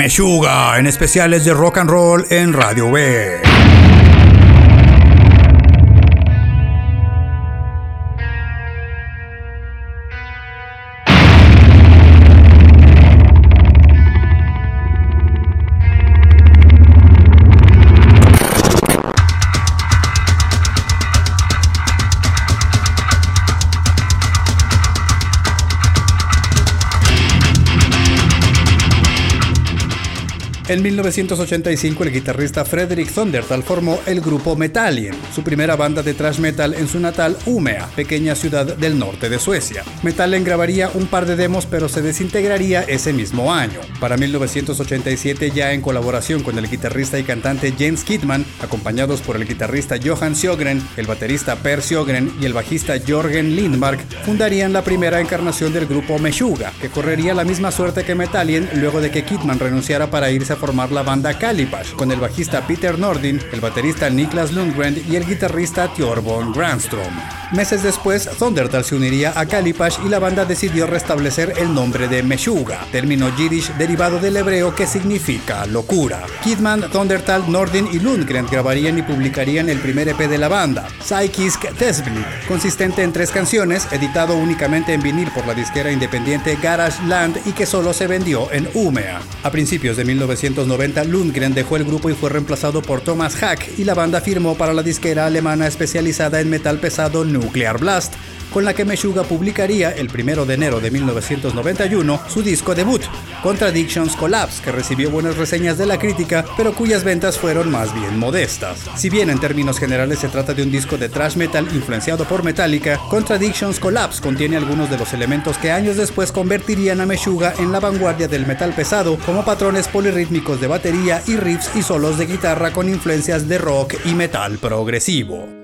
Meshuga en especiales de rock and roll en Radio B. En 1985 el guitarrista Frederick Thundertal formó el grupo Metallion, su primera banda de thrash metal en su natal Umea, pequeña ciudad del norte de Suecia. Metallion grabaría un par de demos pero se desintegraría ese mismo año. Para 1987 ya en colaboración con el guitarrista y cantante James Kidman, acompañados por el guitarrista Johan Sjögren, el baterista Per Sjögren y el bajista Jorgen Lindmark, fundarían la primera encarnación del grupo Meshuga, que correría la misma suerte que Metallion luego de que Kidman renunciara para irse a formar la banda Calipash, con el bajista Peter Nordin, el baterista Niklas Lundgren y el guitarrista Thorbjörn Granstrom. Meses después, Thundertal se uniría a Calipash y la banda decidió restablecer el nombre de Meshuga, término yiddish derivado del hebreo que significa locura. Kidman, Thundertal, Nordin y Lundgren grabarían y publicarían el primer EP de la banda, Psychisk Tesbli, consistente en tres canciones, editado únicamente en vinil por la disquera independiente Garage Land y que solo se vendió en Umea. A principios de 1900 1990 Lundgren dejó el grupo y fue reemplazado por Thomas Hack y la banda firmó para la disquera alemana especializada en metal pesado Nuclear Blast, con la que Meshuga publicaría el 1 de enero de 1991 su disco debut, Contradictions Collapse, que recibió buenas reseñas de la crítica, pero cuyas ventas fueron más bien modestas. Si bien en términos generales se trata de un disco de thrash metal influenciado por Metallica, Contradictions Collapse contiene algunos de los elementos que años después convertirían a Meshuga en la vanguardia del metal pesado, como patrones polirrítmicos de batería y riffs y solos de guitarra con influencias de rock y metal progresivo.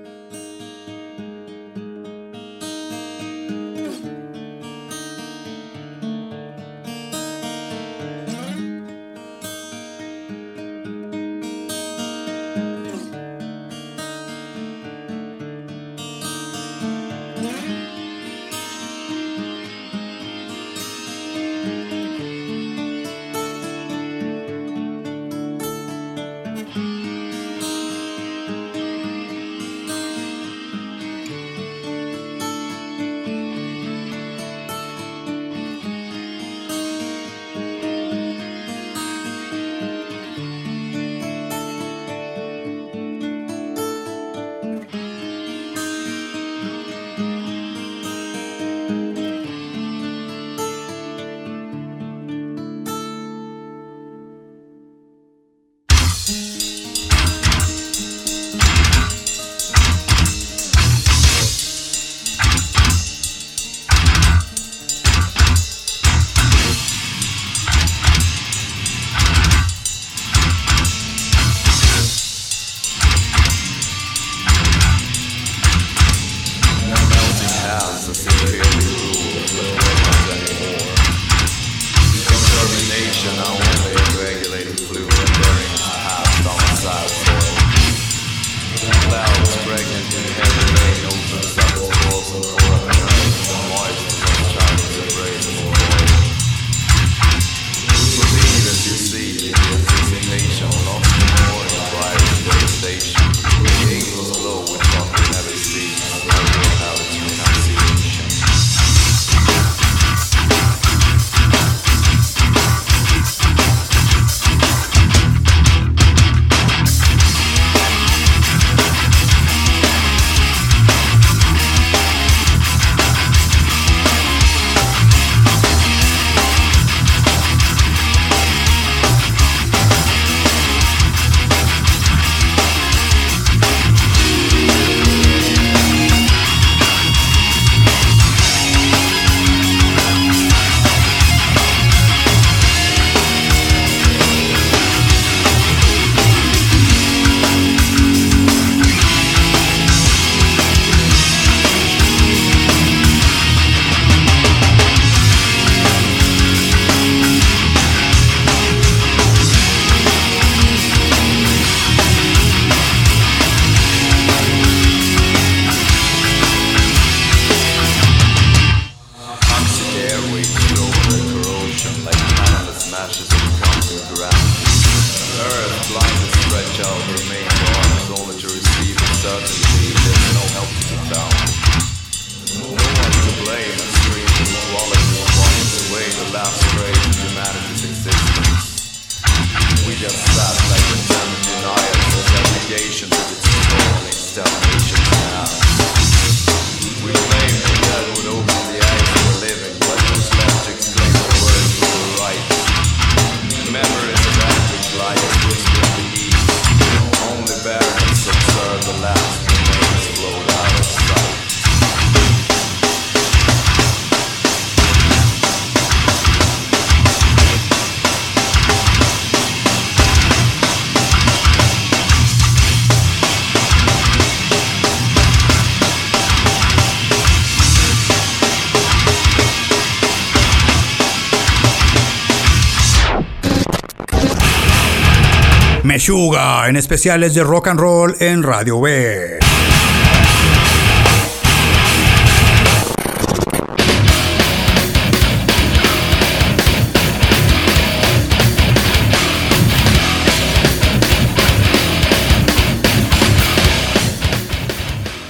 En especiales de rock and roll en Radio B.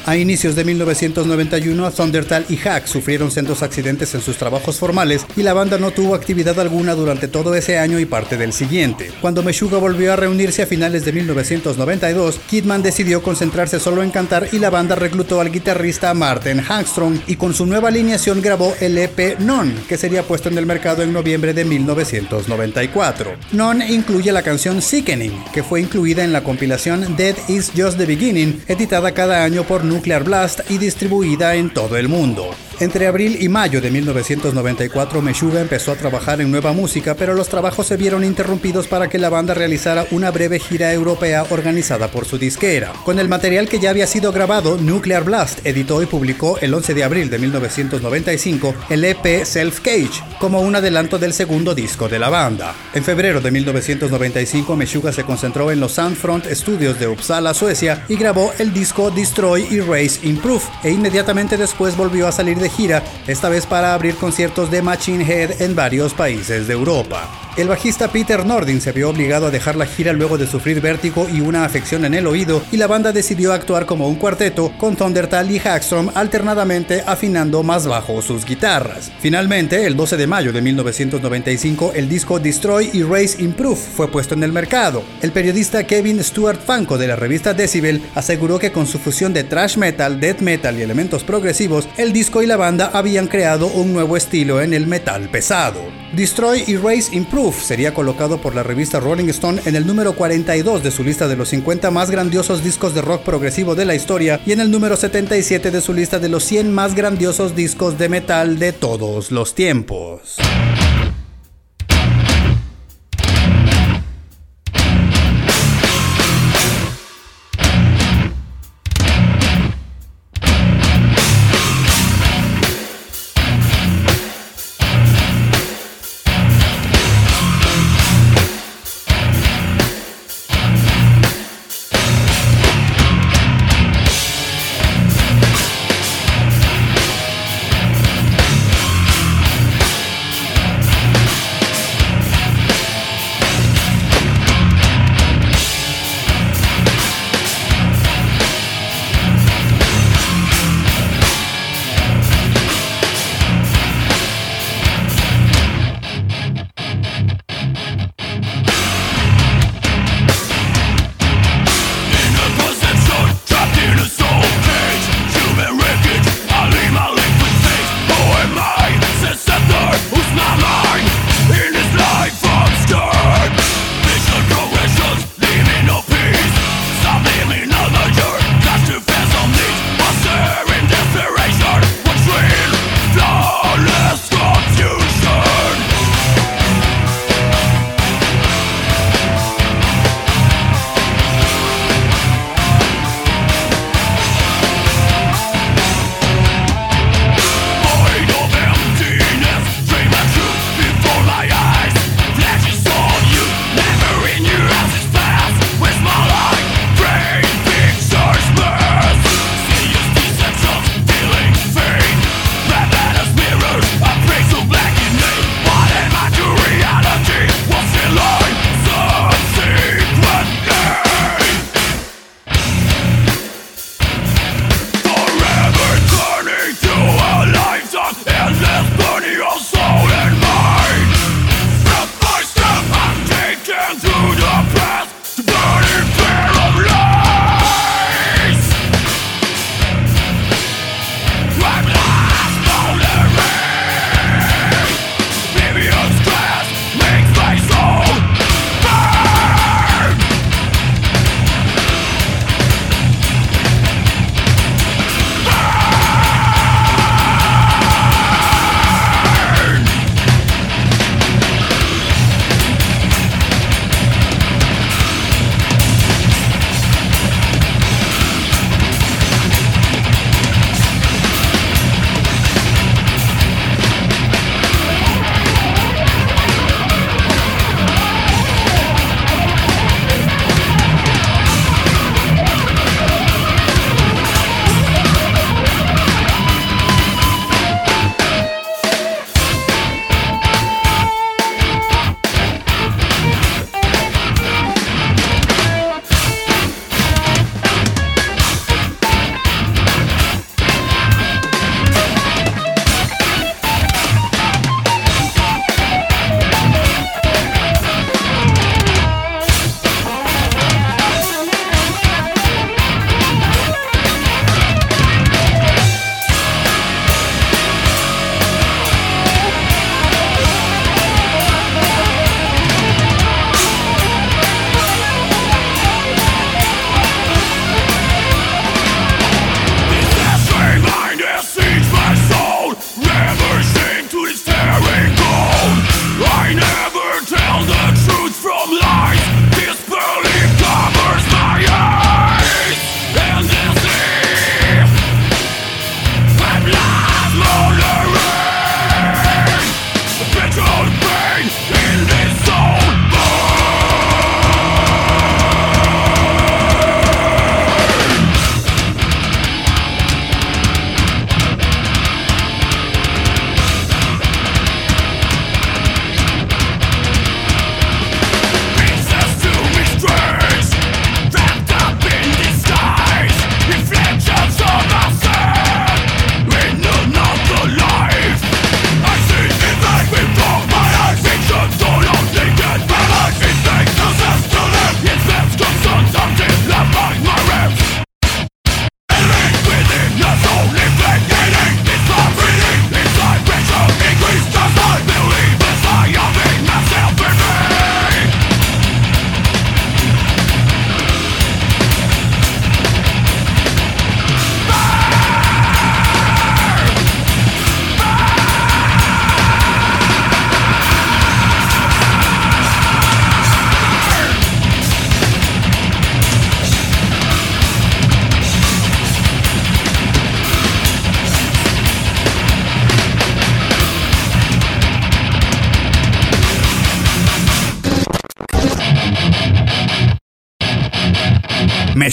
A inicios de 1991, Thundertal y Hack sufrieron sendos accidentes en sus trabajos formales y la banda no tuvo actividad alguna durante todo ese año y parte del siguiente. Cuando Meshuga volvió a reunirse a finales de 1992, Kidman decidió concentrarse solo en cantar y la banda reclutó al guitarrista Martin Hangstrom y con su nueva alineación grabó el EP Non, que sería puesto en el mercado en noviembre de 1994. Non incluye la canción Sickening, que fue incluida en la compilación Dead Is Just the Beginning, editada cada año por Nuclear Blast y distribuida en todo el mundo. Entre abril y mayo de 1994, Meshuga empezó a trabajar en nueva música, pero los trabajos se vieron interrumpidos para que la banda realizara una breve gira europea organizada por su disquera. Con el material que ya había sido grabado, Nuclear Blast editó y publicó el 11 de abril de 1995 el EP Self Cage, como un adelanto del segundo disco de la banda. En febrero de 1995, Meshuga se concentró en los Soundfront Studios de Uppsala, Suecia, y grabó el disco Destroy Erase Improve, e inmediatamente después volvió a salir de gira, esta vez para abrir conciertos de Machine Head en varios países de Europa. El bajista Peter Nordin se vio obligado a dejar la gira luego de sufrir vértigo y una afección en el oído y la banda decidió actuar como un cuarteto con Thundertal y Hackstrom alternadamente afinando más bajo sus guitarras. Finalmente, el 12 de mayo de 1995, el disco Destroy Erase Improve fue puesto en el mercado. El periodista Kevin Stuart Fanco de la revista Decibel aseguró que con su fusión de thrash metal, death metal y elementos progresivos, el disco y la banda habían creado un nuevo estilo en el metal pesado. Destroy Erase Improve sería colocado por la revista Rolling Stone en el número 42 de su lista de los 50 más grandiosos discos de rock progresivo de la historia y en el número 77 de su lista de los 100 más grandiosos discos de metal de todos los tiempos.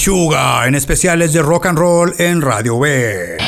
En especiales de rock and roll en Radio B.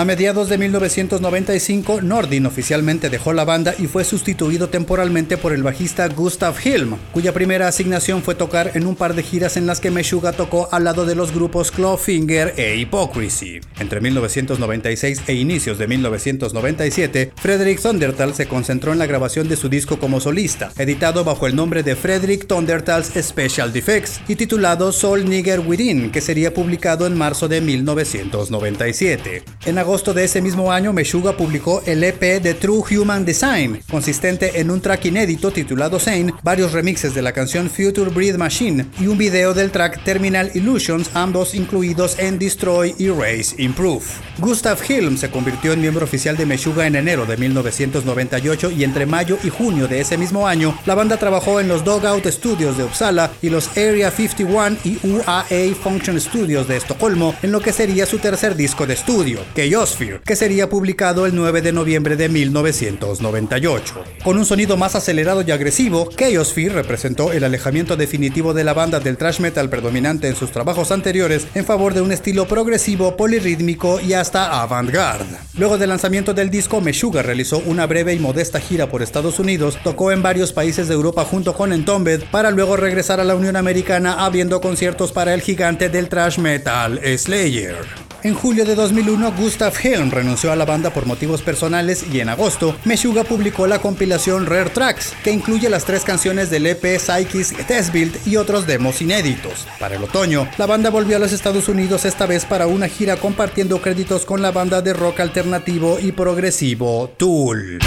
A mediados de 1995, Nordin oficialmente dejó la banda y fue sustituido temporalmente por el bajista Gustav Hilm, cuya primera asignación fue tocar en un par de giras en las que Meshuga tocó al lado de los grupos Clawfinger e Hypocrisy. Entre 1996 e inicios de 1997, Frederick Thundertal se concentró en la grabación de su disco como solista, editado bajo el nombre de Frederick Thundertal's Special Defects y titulado Soul Nigger Within, que sería publicado en marzo de 1997. En agosto de ese mismo año, Meshuga publicó el EP de True Human Design, consistente en un track inédito titulado Sane, varios remixes de la canción Future Breed Machine y un video del track Terminal Illusions, ambos incluidos en Destroy, Erase, Improve. Gustav Hilm se convirtió en miembro oficial de Meshuga en enero de 1998 y entre mayo y junio de ese mismo año, la banda trabajó en los Dogout Studios de Uppsala y los Area 51 y UAA Function Studios de Estocolmo en lo que sería su tercer disco de estudio, que yo que sería publicado el 9 de noviembre de 1998. Con un sonido más acelerado y agresivo, Chaosphere representó el alejamiento definitivo de la banda del thrash metal predominante en sus trabajos anteriores en favor de un estilo progresivo, polirrítmico y hasta avant-garde. Luego del lanzamiento del disco, Meshuga realizó una breve y modesta gira por Estados Unidos, tocó en varios países de Europa junto con Entombed, para luego regresar a la Unión Americana abriendo conciertos para el gigante del thrash metal Slayer. En julio de 2001, Gustav Helm renunció a la banda por motivos personales y en agosto, Meshuga publicó la compilación Rare Tracks, que incluye las tres canciones del EP Psyche's Test Build y otros demos inéditos. Para el otoño, la banda volvió a los Estados Unidos esta vez para una gira compartiendo créditos con la banda de rock alternativo y progresivo Tool.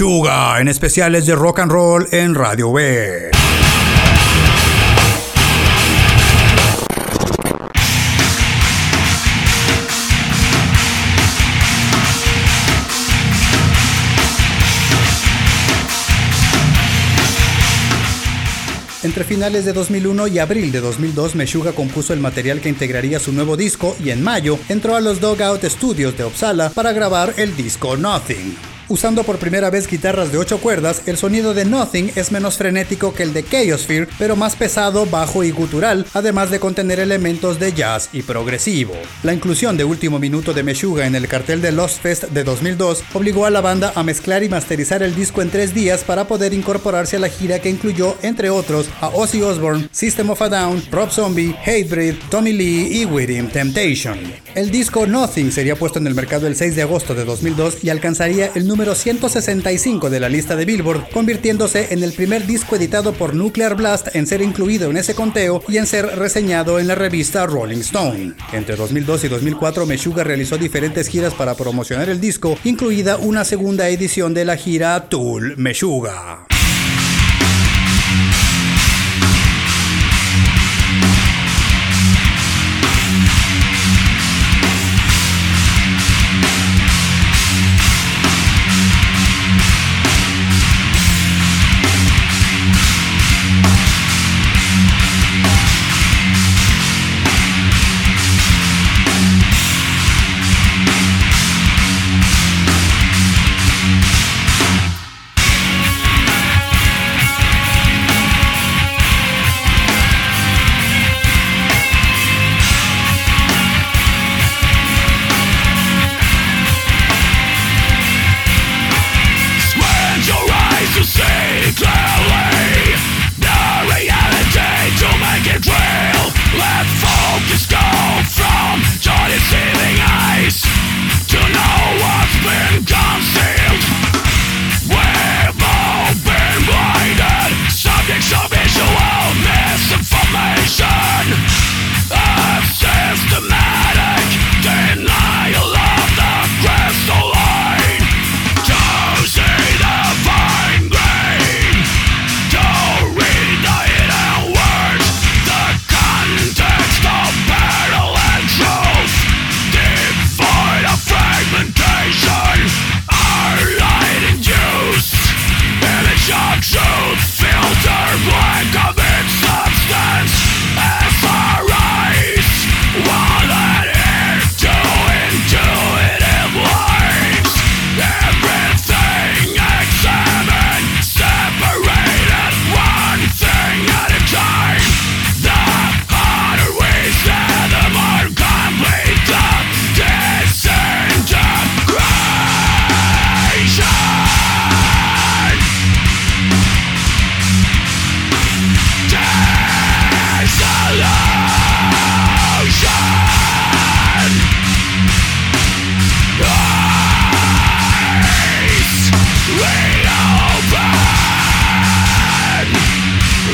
Meshuga en especiales de rock and roll en Radio B. Entre finales de 2001 y abril de 2002, Meshuga compuso el material que integraría su nuevo disco y en mayo entró a los Dogout Studios de Uppsala para grabar el disco Nothing. Usando por primera vez guitarras de 8 cuerdas, el sonido de Nothing es menos frenético que el de Chaosphere, pero más pesado, bajo y gutural, además de contener elementos de jazz y progresivo. La inclusión de último minuto de Meshuga en el cartel de Lost Fest de 2002 obligó a la banda a mezclar y masterizar el disco en tres días para poder incorporarse a la gira que incluyó, entre otros, a Ozzy Osbourne, System of a Down, Rob Zombie, Hatebreed, Tommy Lee y With Temptation. El disco Nothing sería puesto en el mercado el 6 de agosto de 2002 y alcanzaría el número número 165 de la lista de Billboard, convirtiéndose en el primer disco editado por Nuclear Blast en ser incluido en ese conteo y en ser reseñado en la revista Rolling Stone. Entre 2002 y 2004, Meshuga realizó diferentes giras para promocionar el disco, incluida una segunda edición de la gira Tool Meshuga.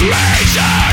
creature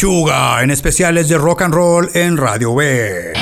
En especiales de rock and roll en Radio B.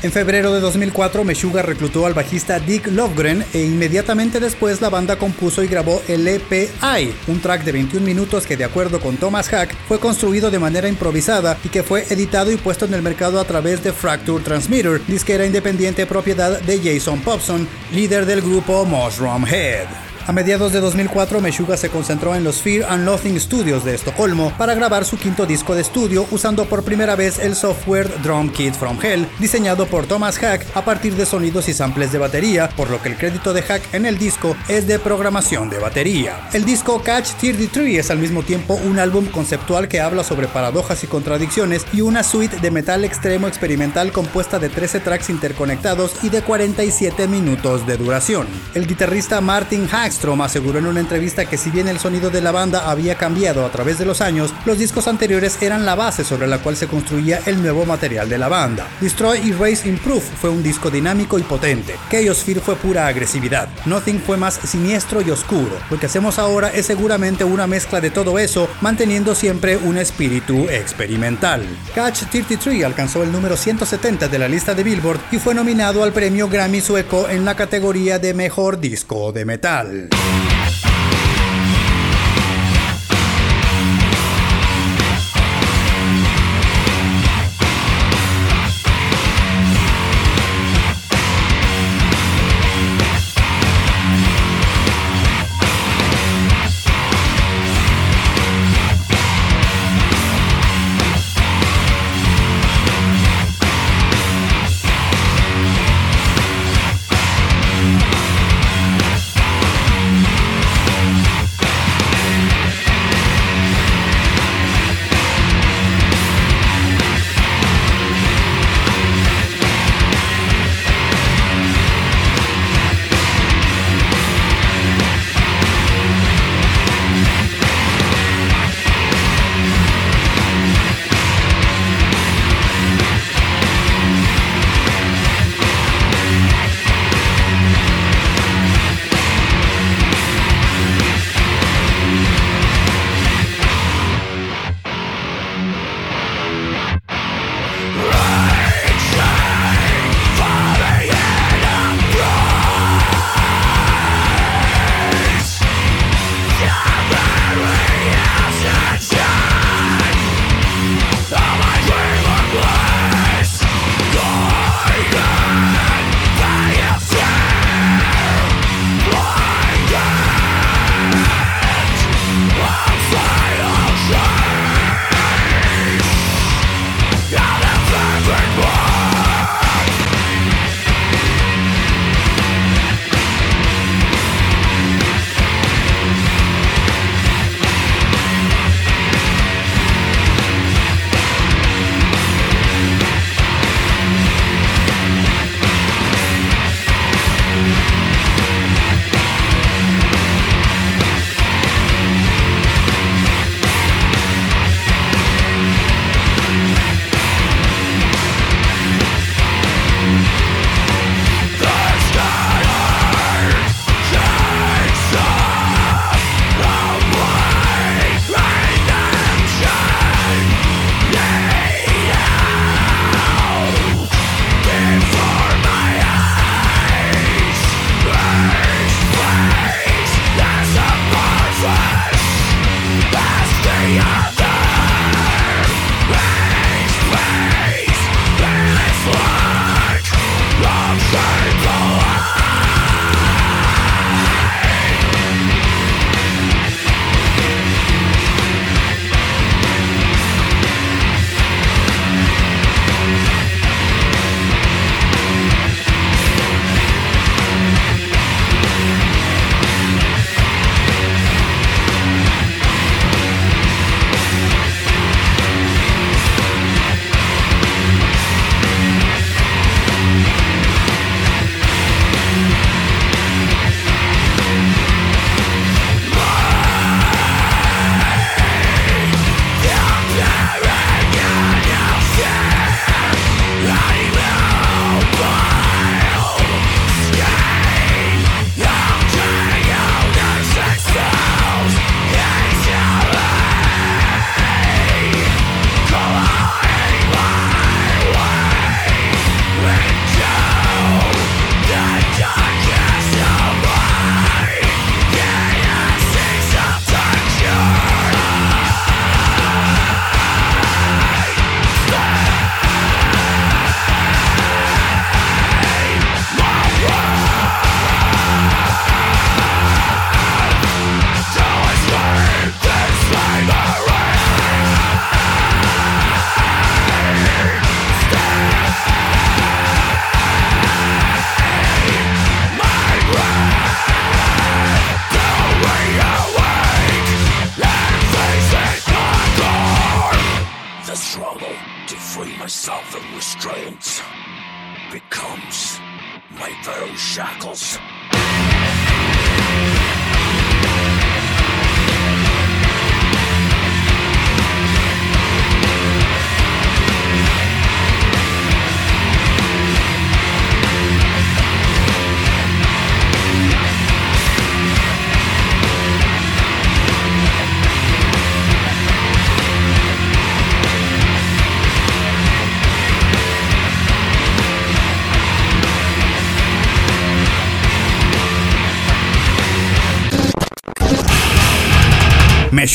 En febrero de 2004, Meshuga reclutó al bajista Dick Lovegren e inmediatamente después la banda compuso y grabó el EP I, un track de 21 minutos que de acuerdo con Thomas Hack fue construido de manera improvisada y que fue editado y puesto en el mercado a través de Fracture Transmitter, disquera independiente propiedad de Jason Popson, líder del grupo Mushroom Head. A mediados de 2004, Meshuga se concentró en los Fear and Loathing Studios de Estocolmo para grabar su quinto disco de estudio usando por primera vez el software Drum Kit from Hell, diseñado por Thomas Hack a partir de sonidos y samples de batería, por lo que el crédito de Hack en el disco es de programación de batería. El disco Catch 33 es al mismo tiempo un álbum conceptual que habla sobre paradojas y contradicciones y una suite de metal extremo experimental compuesta de 13 tracks interconectados y de 47 minutos de duración. El guitarrista Martin Hacks Strom aseguró en una entrevista que si bien el sonido de la banda había cambiado a través de los años, los discos anteriores eran la base sobre la cual se construía el nuevo material de la banda. Destroy y Race Improve fue un disco dinámico y potente. Chaos Fear fue pura agresividad. Nothing fue más siniestro y oscuro. Lo que hacemos ahora es seguramente una mezcla de todo eso, manteniendo siempre un espíritu experimental. Catch 33 alcanzó el número 170 de la lista de Billboard y fue nominado al premio Grammy sueco en la categoría de mejor disco de metal. Yeah.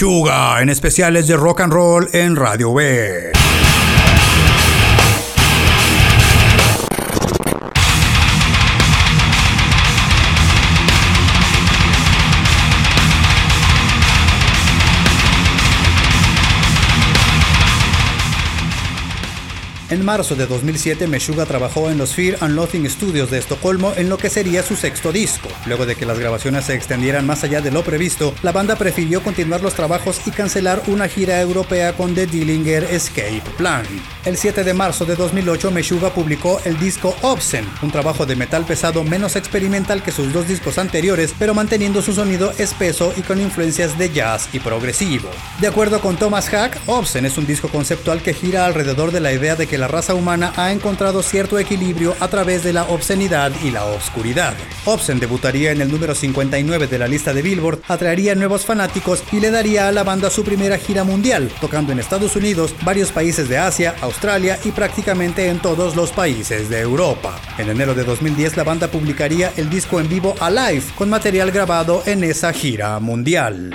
Meshuga en especiales de rock and roll en Radio B. En marzo de 2007, Meshuga trabajó en los Fear and Loathing Studios de Estocolmo en lo que sería su sexto disco. Luego de que las grabaciones se extendieran más allá de lo previsto, la banda prefirió continuar los trabajos y cancelar una gira europea con The Dillinger Escape Plan. El 7 de marzo de 2008, Meshuga publicó el disco Obscene, un trabajo de metal pesado menos experimental que sus dos discos anteriores, pero manteniendo su sonido espeso y con influencias de jazz y progresivo. De acuerdo con Thomas Hack, Obscene es un disco conceptual que gira alrededor de la idea de que la raza humana ha encontrado cierto equilibrio a través de la obscenidad y la oscuridad. Obscene debutaría en el número 59 de la lista de Billboard, atraería nuevos fanáticos y le daría a la banda su primera gira mundial, tocando en Estados Unidos, varios países de Asia, Australia y prácticamente en todos los países de Europa. En enero de 2010 la banda publicaría el disco en vivo Alive, con material grabado en esa gira mundial.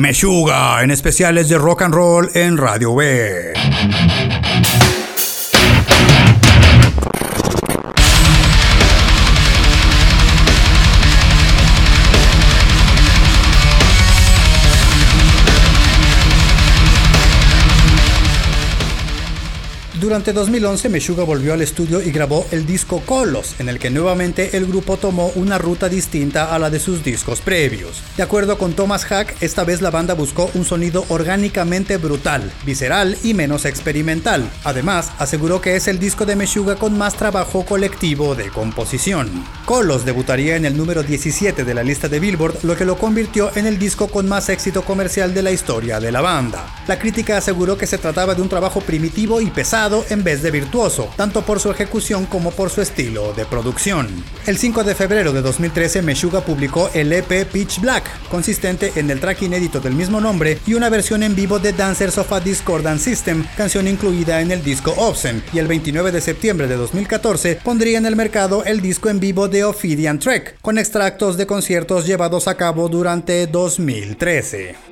Meshuga en especiales de rock and roll en Radio B. Durante 2011, Meshuga volvió al estudio y grabó el disco Colos, en el que nuevamente el grupo tomó una ruta distinta a la de sus discos previos. De acuerdo con Thomas Hack, esta vez la banda buscó un sonido orgánicamente brutal, visceral y menos experimental. Además, aseguró que es el disco de Meshuga con más trabajo colectivo de composición. Colos debutaría en el número 17 de la lista de Billboard, lo que lo convirtió en el disco con más éxito comercial de la historia de la banda. La crítica aseguró que se trataba de un trabajo primitivo y pesado en vez de virtuoso, tanto por su ejecución como por su estilo de producción. El 5 de febrero de 2013, Meshuga publicó el EP Pitch Black, consistente en el track inédito del mismo nombre y una versión en vivo de Dancers of a Discordant System, canción incluida en el disco Obscene, y el 29 de septiembre de 2014 pondría en el mercado el disco en vivo de Ophidian Trek, con extractos de conciertos llevados a cabo durante 2013.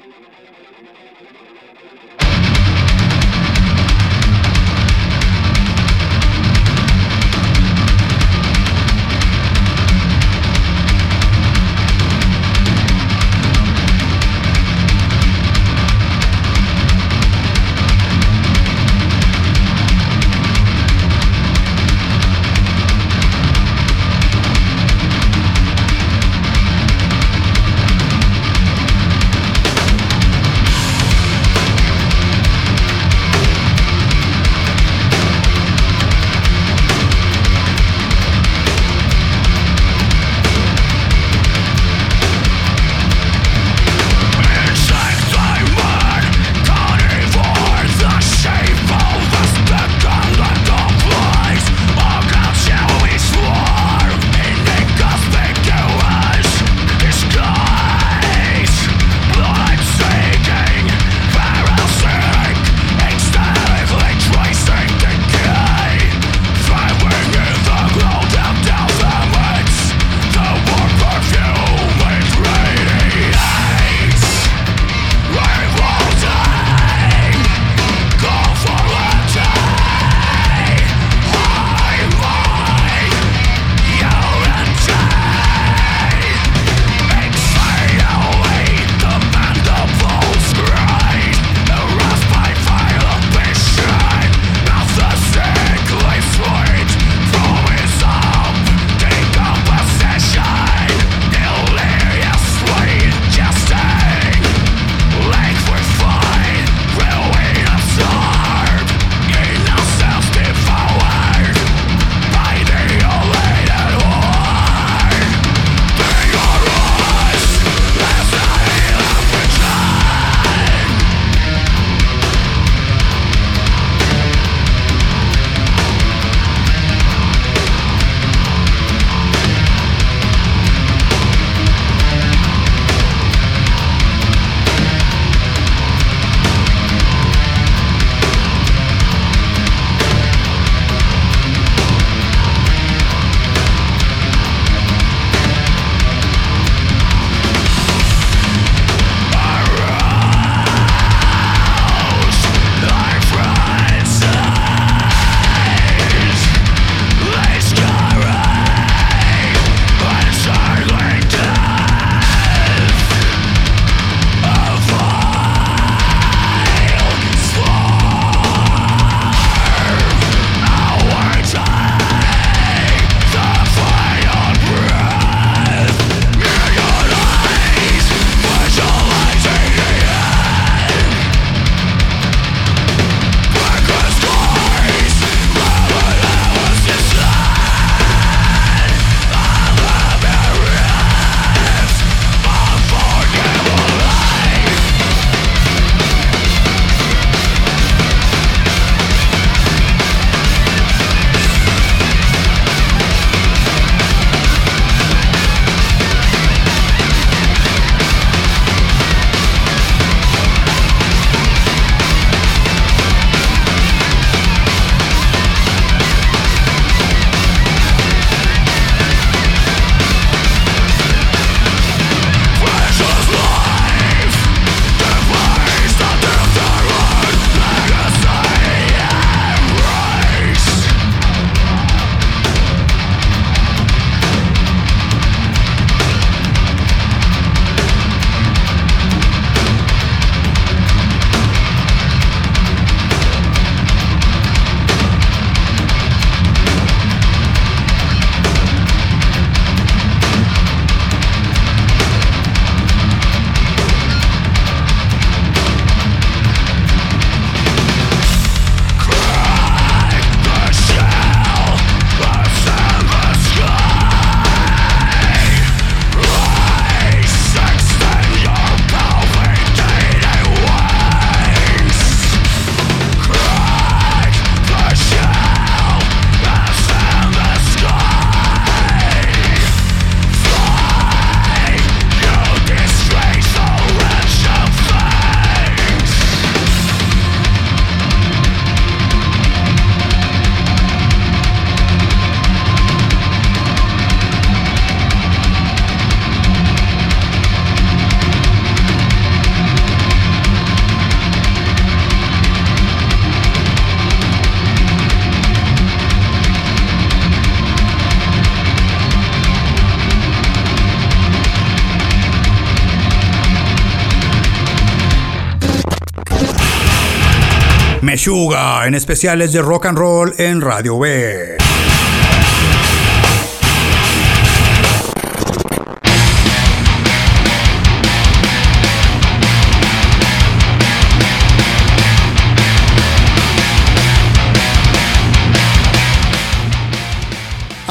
Meshuga en especiales de rock and roll en Radio B.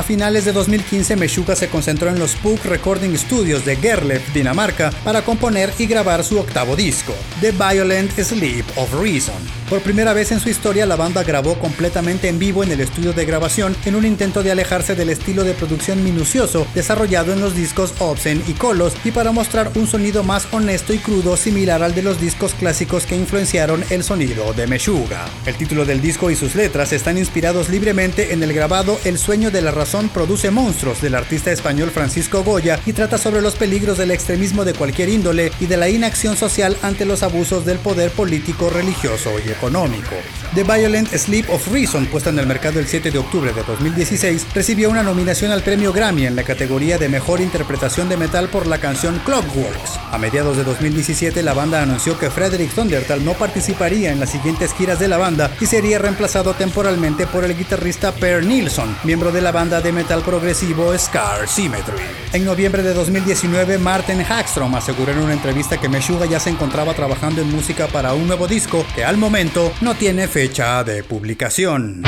finales de 2015, Meshuga se concentró en los Puck Recording Studios de Gerlev, Dinamarca, para componer y grabar su octavo disco, The Violent Sleep of Reason. Por primera vez en su historia, la banda grabó completamente en vivo en el estudio de grabación en un intento de alejarse del estilo de producción minucioso desarrollado en los discos Obscene y Colos y para mostrar un sonido más honesto y crudo similar al de los discos clásicos que influenciaron el sonido de Meshuga. El título del disco y sus letras están inspirados libremente en el grabado El sueño de la razón produce monstruos del artista español Francisco Goya y trata sobre los peligros del extremismo de cualquier índole y de la inacción social ante los abusos del poder político, religioso y económico. The Violent Sleep of Reason, puesta en el mercado el 7 de octubre de 2016, recibió una nominación al premio Grammy en la categoría de Mejor Interpretación de Metal por la canción Clockworks. A mediados de 2017, la banda anunció que Frederick Thundertal no participaría en las siguientes giras de la banda y sería reemplazado temporalmente por el guitarrista Per Nilsson, miembro de la banda de metal progresivo Scar Symmetry. En noviembre de 2019, Martin Hagstrom aseguró en una entrevista que Meshuga ya se encontraba trabajando en música para un nuevo disco que al no tiene fecha de publicación.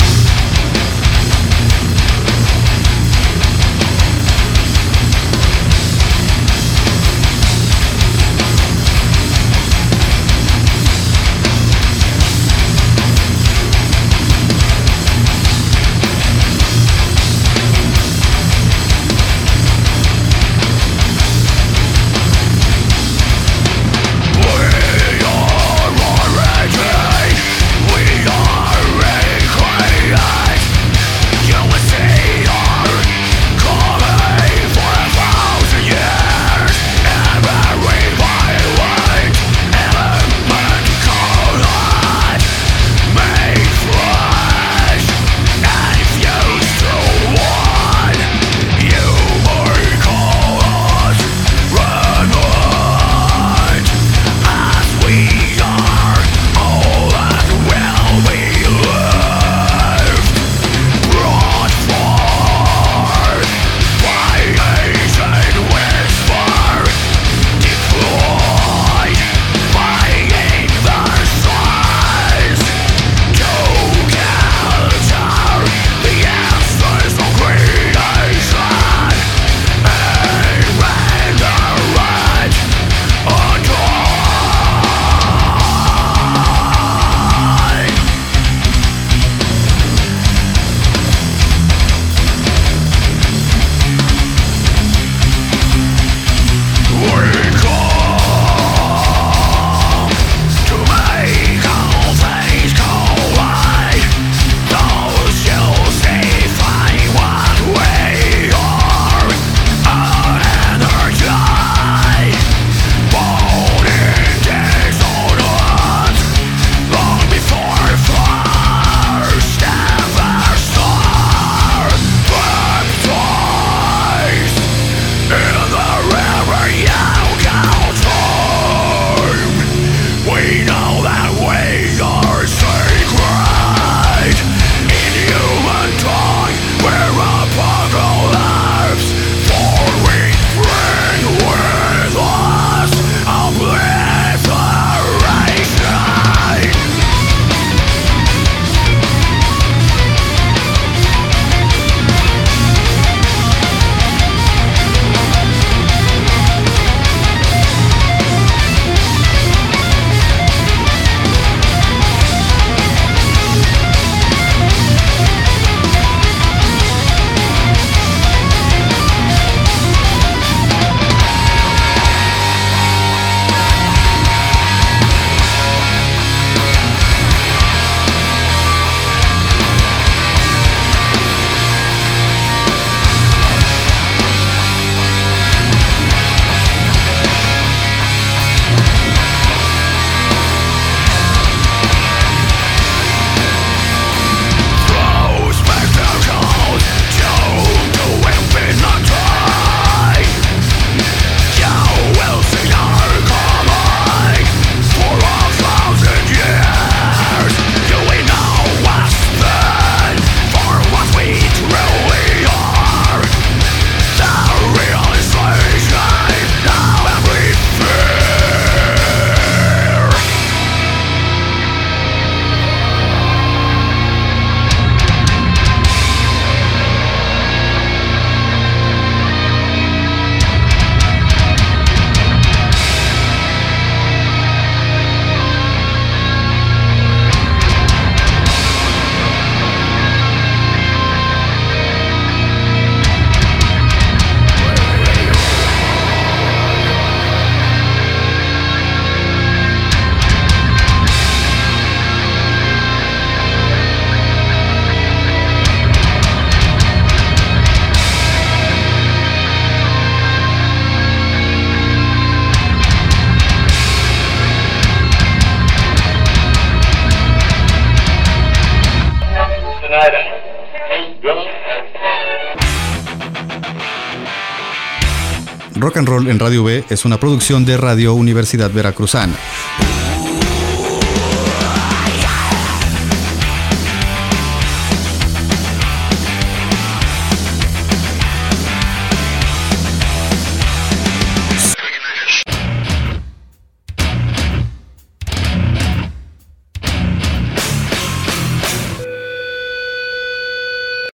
And en Radio B es una producción de Radio Universidad Veracruzana.